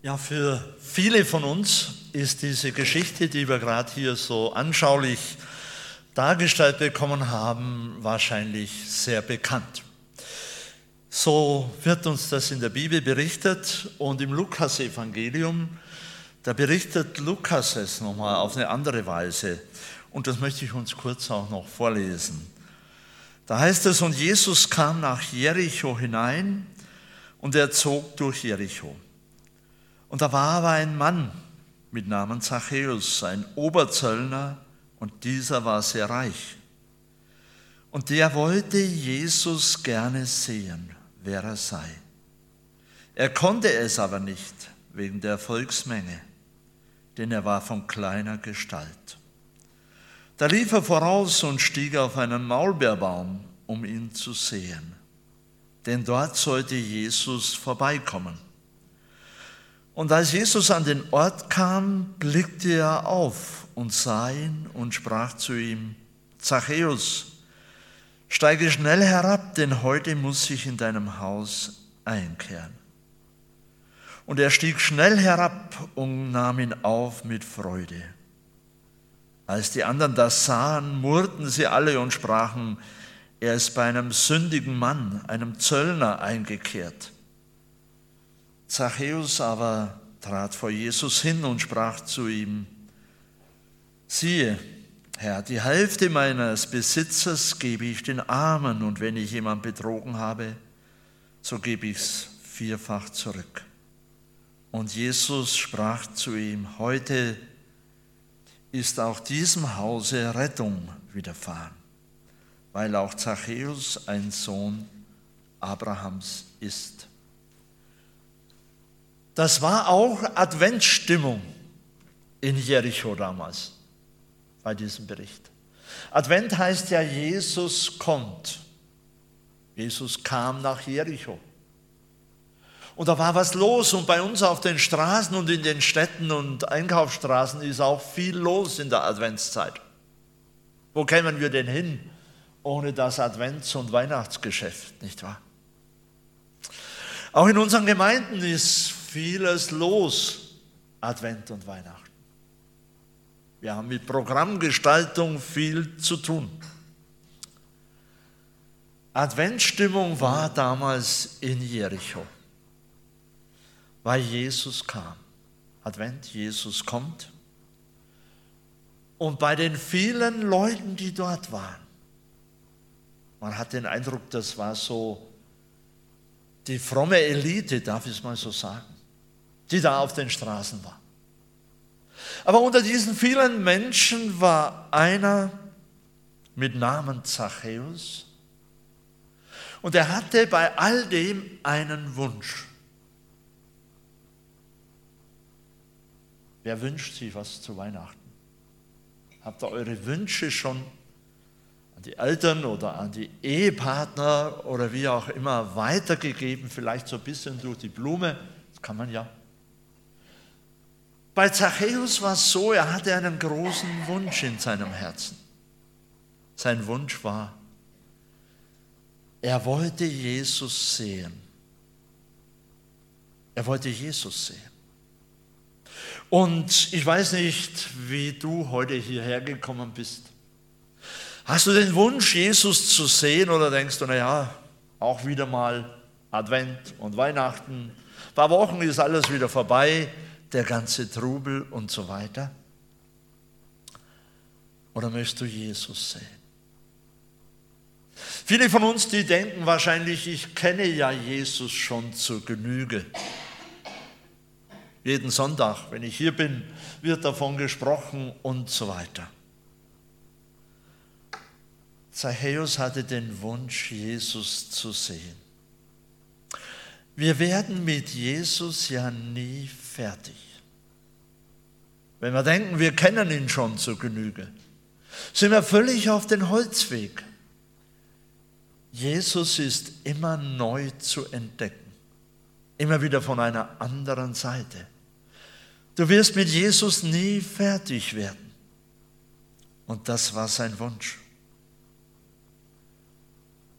Ja, für viele von uns ist diese Geschichte, die wir gerade hier so anschaulich dargestellt bekommen haben, wahrscheinlich sehr bekannt. So wird uns das in der Bibel berichtet und im Lukas-Evangelium, da berichtet Lukas es nochmal auf eine andere Weise. Und das möchte ich uns kurz auch noch vorlesen. Da heißt es, und Jesus kam nach Jericho hinein und er zog durch Jericho. Und da war aber ein Mann mit Namen Zachäus, ein Oberzöllner, und dieser war sehr reich. Und der wollte Jesus gerne sehen, wer er sei. Er konnte es aber nicht wegen der Volksmenge, denn er war von kleiner Gestalt. Da lief er voraus und stieg auf einen Maulbeerbaum, um ihn zu sehen, denn dort sollte Jesus vorbeikommen. Und als Jesus an den Ort kam, blickte er auf und sah ihn und sprach zu ihm, Zachäus, steige schnell herab, denn heute muss ich in deinem Haus einkehren. Und er stieg schnell herab und nahm ihn auf mit Freude. Als die anderen das sahen, murrten sie alle und sprachen, er ist bei einem sündigen Mann, einem Zöllner, eingekehrt. Zachäus aber trat vor Jesus hin und sprach zu ihm, siehe, Herr, die Hälfte meines Besitzes gebe ich den Armen und wenn ich jemand betrogen habe, so gebe ich es vierfach zurück. Und Jesus sprach zu ihm, heute ist auch diesem Hause Rettung widerfahren, weil auch Zachäus ein Sohn Abrahams ist. Das war auch Adventsstimmung in Jericho damals bei diesem Bericht. Advent heißt ja, Jesus kommt. Jesus kam nach Jericho. Und da war was los und bei uns auf den Straßen und in den Städten und Einkaufsstraßen ist auch viel los in der Adventszeit. Wo kämen wir denn hin ohne das Advents- und Weihnachtsgeschäft, nicht wahr? Auch in unseren Gemeinden ist vieles los, Advent und Weihnachten. Wir haben mit Programmgestaltung viel zu tun. Adventstimmung war damals in Jericho, weil Jesus kam. Advent, Jesus kommt. Und bei den vielen Leuten, die dort waren, man hat den Eindruck, das war so die fromme Elite, darf ich es mal so sagen die da auf den Straßen war. Aber unter diesen vielen Menschen war einer mit Namen Zachäus und er hatte bei all dem einen Wunsch. Wer wünscht sich was zu Weihnachten? Habt ihr eure Wünsche schon an die Eltern oder an die Ehepartner oder wie auch immer weitergegeben, vielleicht so ein bisschen durch die Blume? Das kann man ja. Bei Zachäus war es so, er hatte einen großen Wunsch in seinem Herzen. Sein Wunsch war, er wollte Jesus sehen. Er wollte Jesus sehen. Und ich weiß nicht, wie du heute hierher gekommen bist. Hast du den Wunsch, Jesus zu sehen oder denkst du, naja, auch wieder mal Advent und Weihnachten, ein paar Wochen ist alles wieder vorbei, der ganze Trubel und so weiter? Oder möchtest du Jesus sehen? Viele von uns, die denken wahrscheinlich, ich kenne ja Jesus schon zur Genüge. Jeden Sonntag, wenn ich hier bin, wird davon gesprochen und so weiter. Zachäus hatte den Wunsch, Jesus zu sehen. Wir werden mit Jesus ja nie fertig. Wenn wir denken, wir kennen ihn schon zur Genüge, sind wir völlig auf den Holzweg. Jesus ist immer neu zu entdecken, immer wieder von einer anderen Seite. Du wirst mit Jesus nie fertig werden. Und das war sein Wunsch.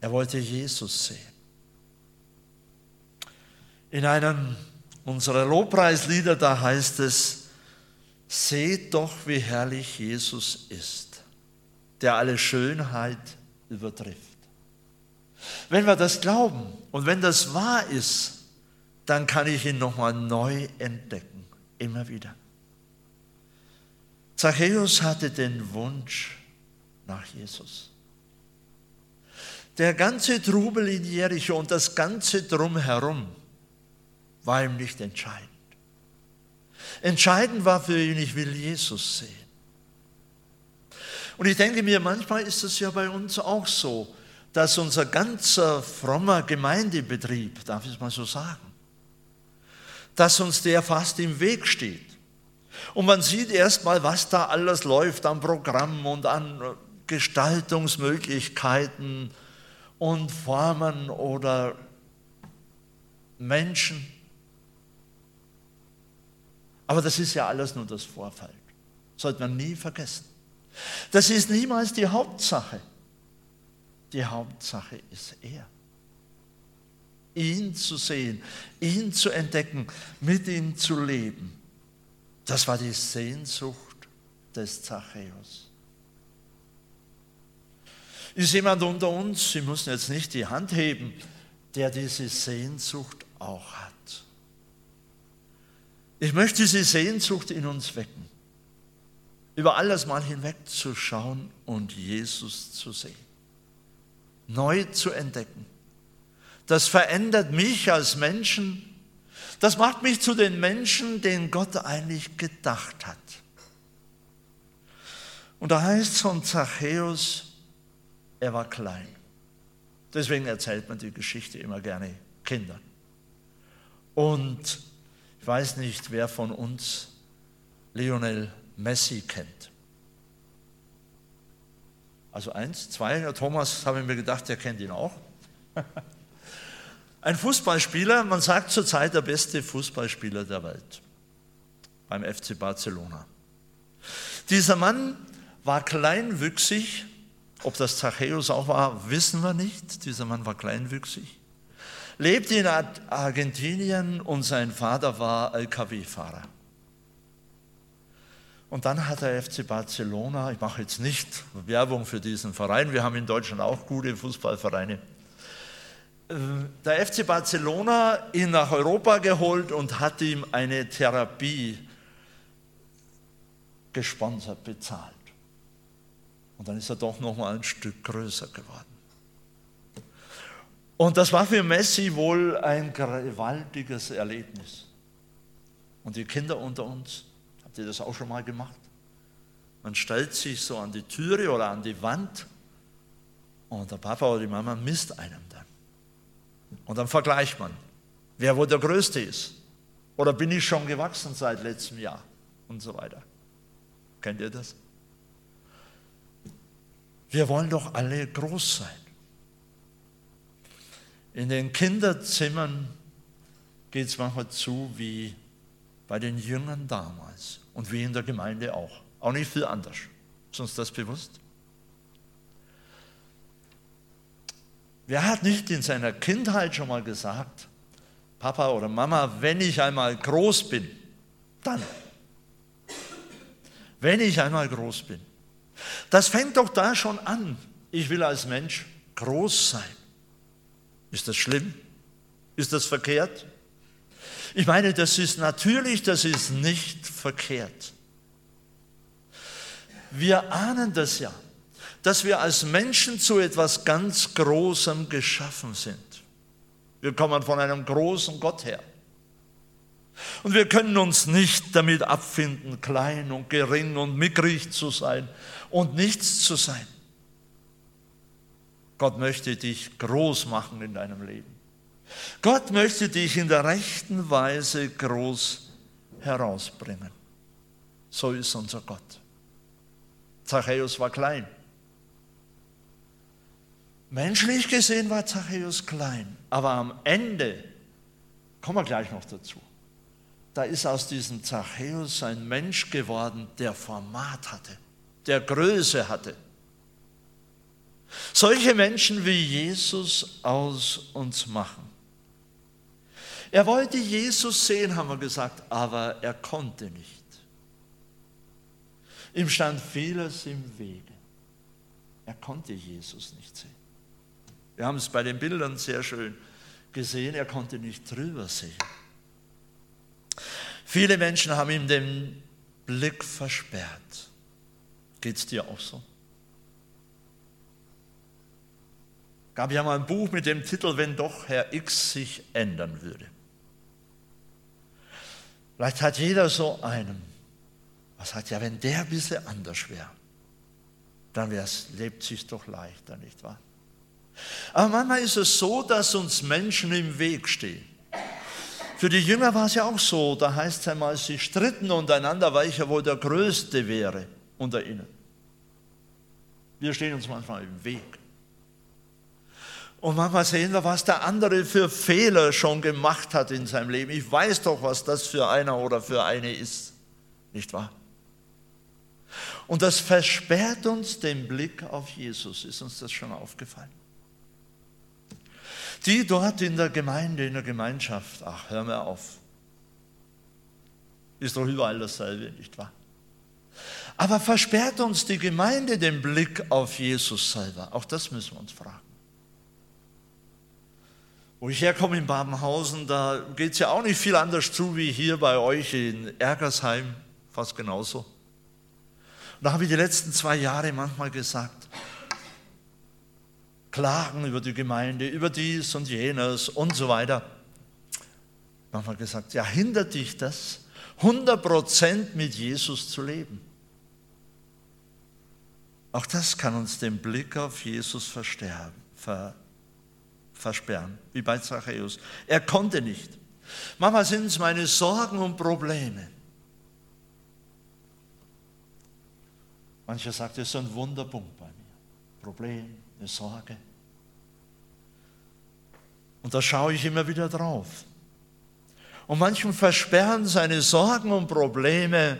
Er wollte Jesus sehen. In einem unserer Lobpreislieder, da heißt es, seht doch, wie herrlich Jesus ist, der alle Schönheit übertrifft. Wenn wir das glauben und wenn das wahr ist, dann kann ich ihn nochmal neu entdecken, immer wieder. Zachäus hatte den Wunsch nach Jesus. Der ganze Trubel in Jericho und das ganze Drumherum war ihm nicht entscheidend. Entscheidend war für ihn, ich will Jesus sehen. Und ich denke mir, manchmal ist es ja bei uns auch so, dass unser ganzer frommer Gemeindebetrieb, darf ich es mal so sagen, dass uns der fast im Weg steht. Und man sieht erstmal, was da alles läuft an Programmen und an Gestaltungsmöglichkeiten und Formen oder Menschen. Aber das ist ja alles nur das Vorfall. Sollte man nie vergessen. Das ist niemals die Hauptsache. Die Hauptsache ist er. Ihn zu sehen, ihn zu entdecken, mit ihm zu leben. Das war die Sehnsucht des Zachäus. Ist jemand unter uns, Sie müssen jetzt nicht die Hand heben, der diese Sehnsucht auch hat? Ich möchte diese Sehnsucht in uns wecken, über alles mal hinwegzuschauen und Jesus zu sehen, neu zu entdecken. Das verändert mich als Menschen, das macht mich zu den Menschen, den Gott eigentlich gedacht hat. Und da heißt es von Zachäus, er war klein. Deswegen erzählt man die Geschichte immer gerne Kindern. Und ich weiß nicht, wer von uns Lionel Messi kennt. Also eins, zwei, Thomas habe ich mir gedacht, der kennt ihn auch. Ein Fußballspieler, man sagt zurzeit der beste Fußballspieler der Welt beim FC Barcelona. Dieser Mann war kleinwüchsig, ob das Zachäus auch war, wissen wir nicht. Dieser Mann war kleinwüchsig. Lebte in Argentinien und sein Vater war LKW-Fahrer. Und dann hat der FC Barcelona, ich mache jetzt nicht Werbung für diesen Verein, wir haben in Deutschland auch gute Fußballvereine, äh, der FC Barcelona ihn nach Europa geholt und hat ihm eine Therapie gesponsert, bezahlt. Und dann ist er doch noch mal ein Stück größer geworden. Und das war für Messi wohl ein gewaltiges Erlebnis. Und die Kinder unter uns, habt ihr das auch schon mal gemacht? Man stellt sich so an die Türe oder an die Wand und der Papa oder die Mama misst einem dann. Und dann vergleicht man, wer wohl der Größte ist. Oder bin ich schon gewachsen seit letztem Jahr und so weiter. Kennt ihr das? Wir wollen doch alle groß sein. In den Kinderzimmern geht es manchmal zu wie bei den Jüngern damals und wie in der Gemeinde auch. Auch nicht viel anders. Ist uns das bewusst? Wer hat nicht in seiner Kindheit schon mal gesagt, Papa oder Mama, wenn ich einmal groß bin, dann. Wenn ich einmal groß bin. Das fängt doch da schon an. Ich will als Mensch groß sein. Ist das schlimm? Ist das verkehrt? Ich meine, das ist natürlich, das ist nicht verkehrt. Wir ahnen das ja, dass wir als Menschen zu etwas ganz Großem geschaffen sind. Wir kommen von einem großen Gott her. Und wir können uns nicht damit abfinden, klein und gering und mickrig zu sein und nichts zu sein. Gott möchte dich groß machen in deinem Leben. Gott möchte dich in der rechten Weise groß herausbringen. So ist unser Gott. Zachäus war klein. Menschlich gesehen war Zachäus klein, aber am Ende, kommen wir gleich noch dazu, da ist aus diesem Zachäus ein Mensch geworden, der Format hatte, der Größe hatte. Solche Menschen wie Jesus aus uns machen. Er wollte Jesus sehen, haben wir gesagt, aber er konnte nicht. Ihm stand vieles im Wege. Er konnte Jesus nicht sehen. Wir haben es bei den Bildern sehr schön gesehen, er konnte nicht drüber sehen. Viele Menschen haben ihm den Blick versperrt. Geht es dir auch so? Gab ja mal ein Buch mit dem Titel, wenn doch Herr X sich ändern würde. Vielleicht hat jeder so einen. Was sagt ja, wenn der ein bisschen anders wäre, dann lebt sich doch leichter, nicht wahr? Aber manchmal ist es so, dass uns Menschen im Weg stehen. Für die Jünger war es ja auch so, da heißt es einmal, sie stritten untereinander, welcher wohl der Größte wäre unter ihnen. Wir stehen uns manchmal im Weg. Und manchmal sehen wir, was der andere für Fehler schon gemacht hat in seinem Leben. Ich weiß doch, was das für einer oder für eine ist. Nicht wahr? Und das versperrt uns den Blick auf Jesus. Ist uns das schon aufgefallen? Die dort in der Gemeinde, in der Gemeinschaft, ach, hör mir auf. Ist doch überall dasselbe, nicht wahr? Aber versperrt uns die Gemeinde den Blick auf Jesus selber? Auch das müssen wir uns fragen. Wo ich herkomme in Babenhausen, da geht es ja auch nicht viel anders zu wie hier bei euch in Ergersheim, fast genauso. Und da habe ich die letzten zwei Jahre manchmal gesagt, klagen über die Gemeinde, über dies und jenes und so weiter. Manchmal gesagt, ja, hindert dich das, 100% mit Jesus zu leben? Auch das kann uns den Blick auf Jesus versterben, ver versperren, wie bei Zachäus. Er konnte nicht. Manchmal sind es meine Sorgen und Probleme. Mancher sagt, es ist ein Wunderpunkt bei mir. Problem, eine Sorge. Und da schaue ich immer wieder drauf. Und manchen versperren seine Sorgen und Probleme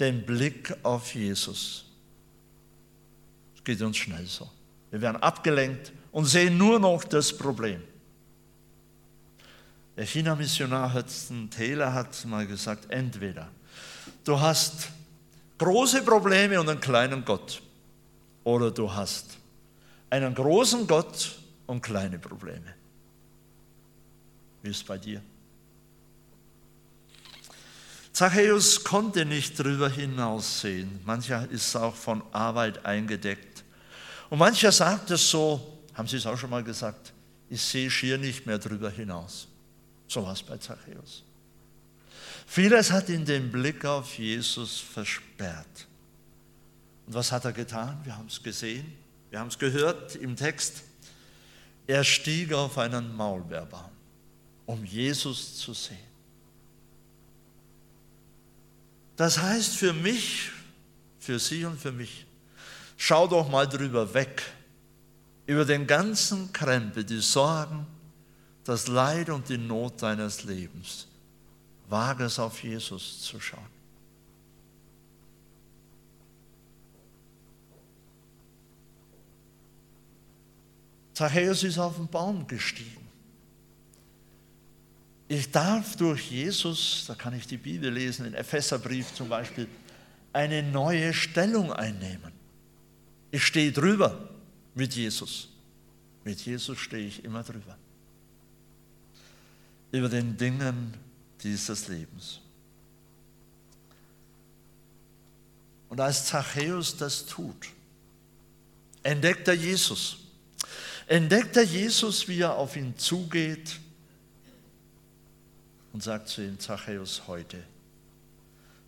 den Blick auf Jesus. Es geht uns schnell so. Wir werden abgelenkt und sehen nur noch das Problem. Der China-Missionar Hudson Taylor hat mal gesagt, entweder du hast große Probleme und einen kleinen Gott oder du hast einen großen Gott und kleine Probleme. Wie ist es bei dir? Zachäus konnte nicht darüber hinaussehen. Mancher ist auch von Arbeit eingedeckt. Und mancher sagt es so, haben Sie es auch schon mal gesagt? Ich sehe schier nicht mehr drüber hinaus. So war es bei Zachäus. Vieles hat ihn den Blick auf Jesus versperrt. Und was hat er getan? Wir haben es gesehen, wir haben es gehört im Text. Er stieg auf einen Maulbeerbaum, um Jesus zu sehen. Das heißt für mich, für Sie und für mich, schau doch mal drüber weg über den ganzen Krempel, die Sorgen, das Leid und die Not deines Lebens. Wage es auf Jesus zu schauen. Zachäus ist auf den Baum gestiegen. Ich darf durch Jesus, da kann ich die Bibel lesen, in Epheserbrief zum Beispiel, eine neue Stellung einnehmen. Ich stehe drüber mit Jesus. Mit Jesus stehe ich immer drüber. Über den Dingen dieses Lebens. Und als Zachäus das tut, entdeckt er Jesus. Entdeckt er Jesus, wie er auf ihn zugeht und sagt zu ihm, Zachäus, heute,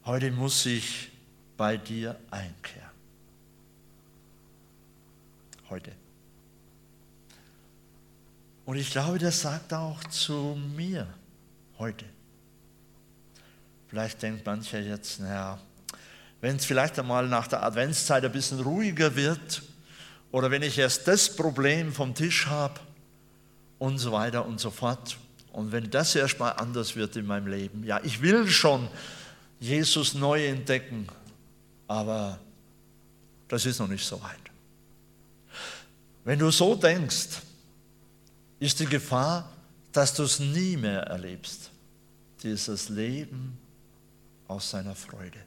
heute muss ich bei dir einkehren heute. Und ich glaube, das sagt auch zu mir heute. Vielleicht denkt mancher jetzt, naja, wenn es vielleicht einmal nach der Adventszeit ein bisschen ruhiger wird oder wenn ich erst das Problem vom Tisch habe und so weiter und so fort. Und wenn das erst mal anders wird in meinem Leben, ja, ich will schon Jesus neu entdecken, aber das ist noch nicht so weit. Wenn du so denkst, ist die Gefahr, dass du es nie mehr erlebst, dieses Leben aus seiner Freude.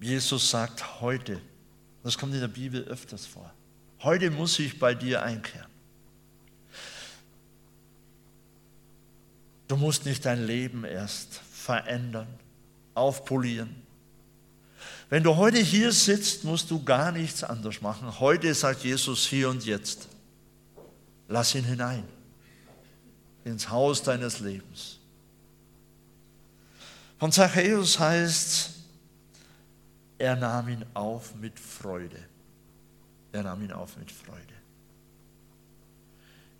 Jesus sagt heute, das kommt in der Bibel öfters vor, heute muss ich bei dir einkehren. Du musst nicht dein Leben erst verändern, aufpolieren. Wenn du heute hier sitzt, musst du gar nichts anders machen. Heute sagt Jesus hier und jetzt, lass ihn hinein ins Haus deines Lebens. Von Zachäus heißt, er nahm ihn auf mit Freude. Er nahm ihn auf mit Freude.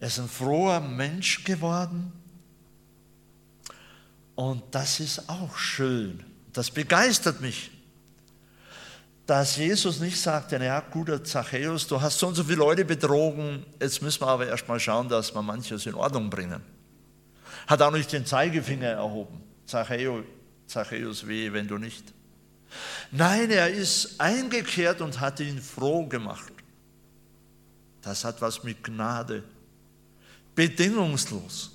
Er ist ein froher Mensch geworden. Und das ist auch schön. Das begeistert mich, dass Jesus nicht sagte, naja, guter Zachäus, du hast so und so viele Leute betrogen, jetzt müssen wir aber erstmal schauen, dass wir manches in Ordnung bringen. Hat auch nicht den Zeigefinger erhoben. Zachäus, Zachäus weh, wenn du nicht. Nein, er ist eingekehrt und hat ihn froh gemacht. Das hat was mit Gnade, bedingungslos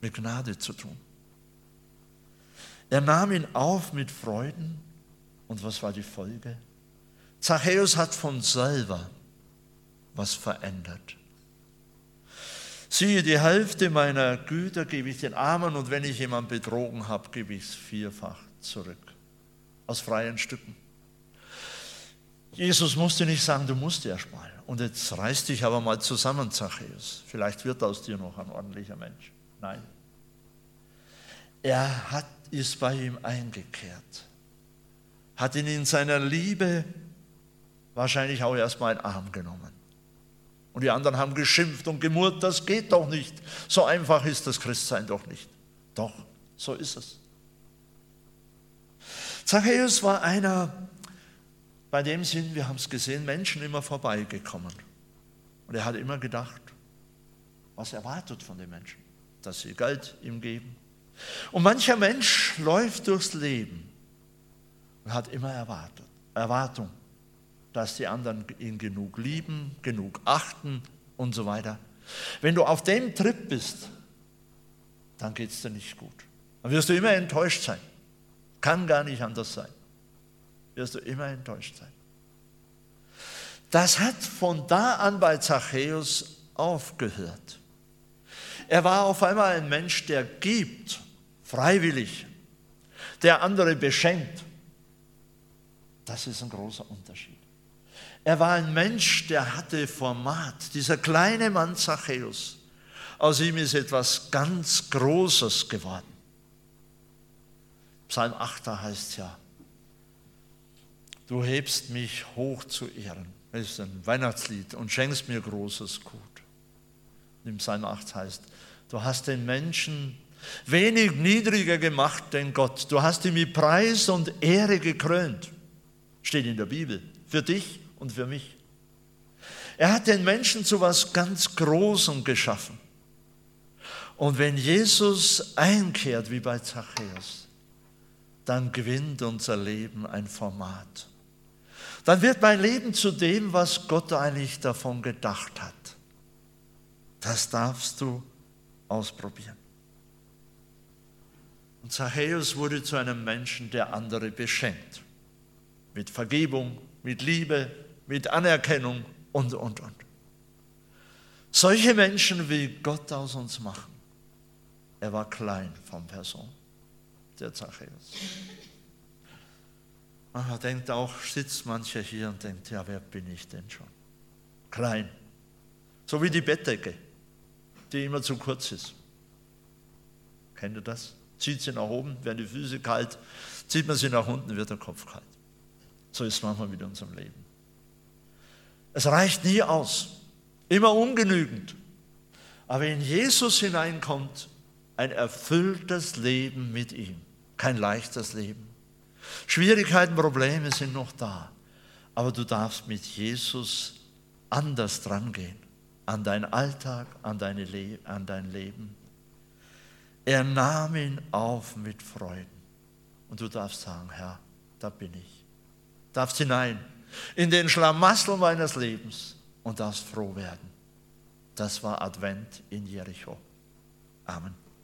mit Gnade zu tun. Er nahm ihn auf mit Freuden und was war die Folge? Zachäus hat von selber was verändert. Siehe, die Hälfte meiner Güter gebe ich den Armen und wenn ich jemanden betrogen habe, gebe ich es vierfach zurück aus freien Stücken. Jesus musste nicht sagen, du musst erst mal. Und jetzt reiß dich aber mal zusammen, Zachäus. Vielleicht wird aus dir noch ein ordentlicher Mensch. Nein. Er hat, ist bei ihm eingekehrt, hat ihn in seiner Liebe wahrscheinlich auch erstmal in den Arm genommen. Und die anderen haben geschimpft und gemurrt, das geht doch nicht. So einfach ist das Christsein doch nicht. Doch, so ist es. Zachäus war einer, bei dem sind, wir haben es gesehen, Menschen immer vorbeigekommen. Und er hat immer gedacht, was erwartet von den Menschen? Dass sie Geld ihm geben. Und mancher Mensch läuft durchs Leben und hat immer erwartet, Erwartung, dass die anderen ihn genug lieben, genug achten und so weiter. Wenn du auf dem Trip bist, dann geht es dir nicht gut. Dann wirst du immer enttäuscht sein. Kann gar nicht anders sein. Wirst du immer enttäuscht sein. Das hat von da an bei Zachäus aufgehört. Er war auf einmal ein Mensch, der gibt, freiwillig, der andere beschenkt. Das ist ein großer Unterschied. Er war ein Mensch, der hatte Format. Dieser kleine Mann Zachäus, aus ihm ist etwas ganz Großes geworden. Psalm 8 heißt ja, du hebst mich hoch zu Ehren. Das ist ein Weihnachtslied und schenkst mir großes Gut. Im Psalm 8 heißt, du hast den Menschen wenig niedriger gemacht denn Gott. Du hast ihn mit Preis und Ehre gekrönt. Steht in der Bibel. Für dich und für mich. Er hat den Menschen zu was ganz Großem geschaffen. Und wenn Jesus einkehrt, wie bei Zachäus, dann gewinnt unser Leben ein Format. Dann wird mein Leben zu dem, was Gott eigentlich davon gedacht hat. Das darfst du ausprobieren. Und Zachäus wurde zu einem Menschen, der andere beschenkt. Mit Vergebung, mit Liebe, mit Anerkennung und, und, und. Solche Menschen will Gott aus uns machen. Er war klein von Person der Zachäus. Man denkt auch, sitzt mancher hier und denkt, ja, wer bin ich denn schon? Klein. So wie die Bettdecke, die immer zu kurz ist. Kennt ihr das? Zieht sie nach oben, werden die Füße kalt, zieht man sie nach unten, wird der Kopf kalt. So ist es manchmal mit unserem Leben. Es reicht nie aus, immer ungenügend. Aber wenn Jesus hineinkommt, ein erfülltes Leben mit ihm kein leichtes Leben. Schwierigkeiten, Probleme sind noch da. Aber du darfst mit Jesus anders drangehen. An deinen Alltag, an, deine Le an dein Leben. Er nahm ihn auf mit Freuden. Und du darfst sagen, Herr, da bin ich. Darfst hinein in den Schlamassel meines Lebens und darfst froh werden. Das war Advent in Jericho. Amen.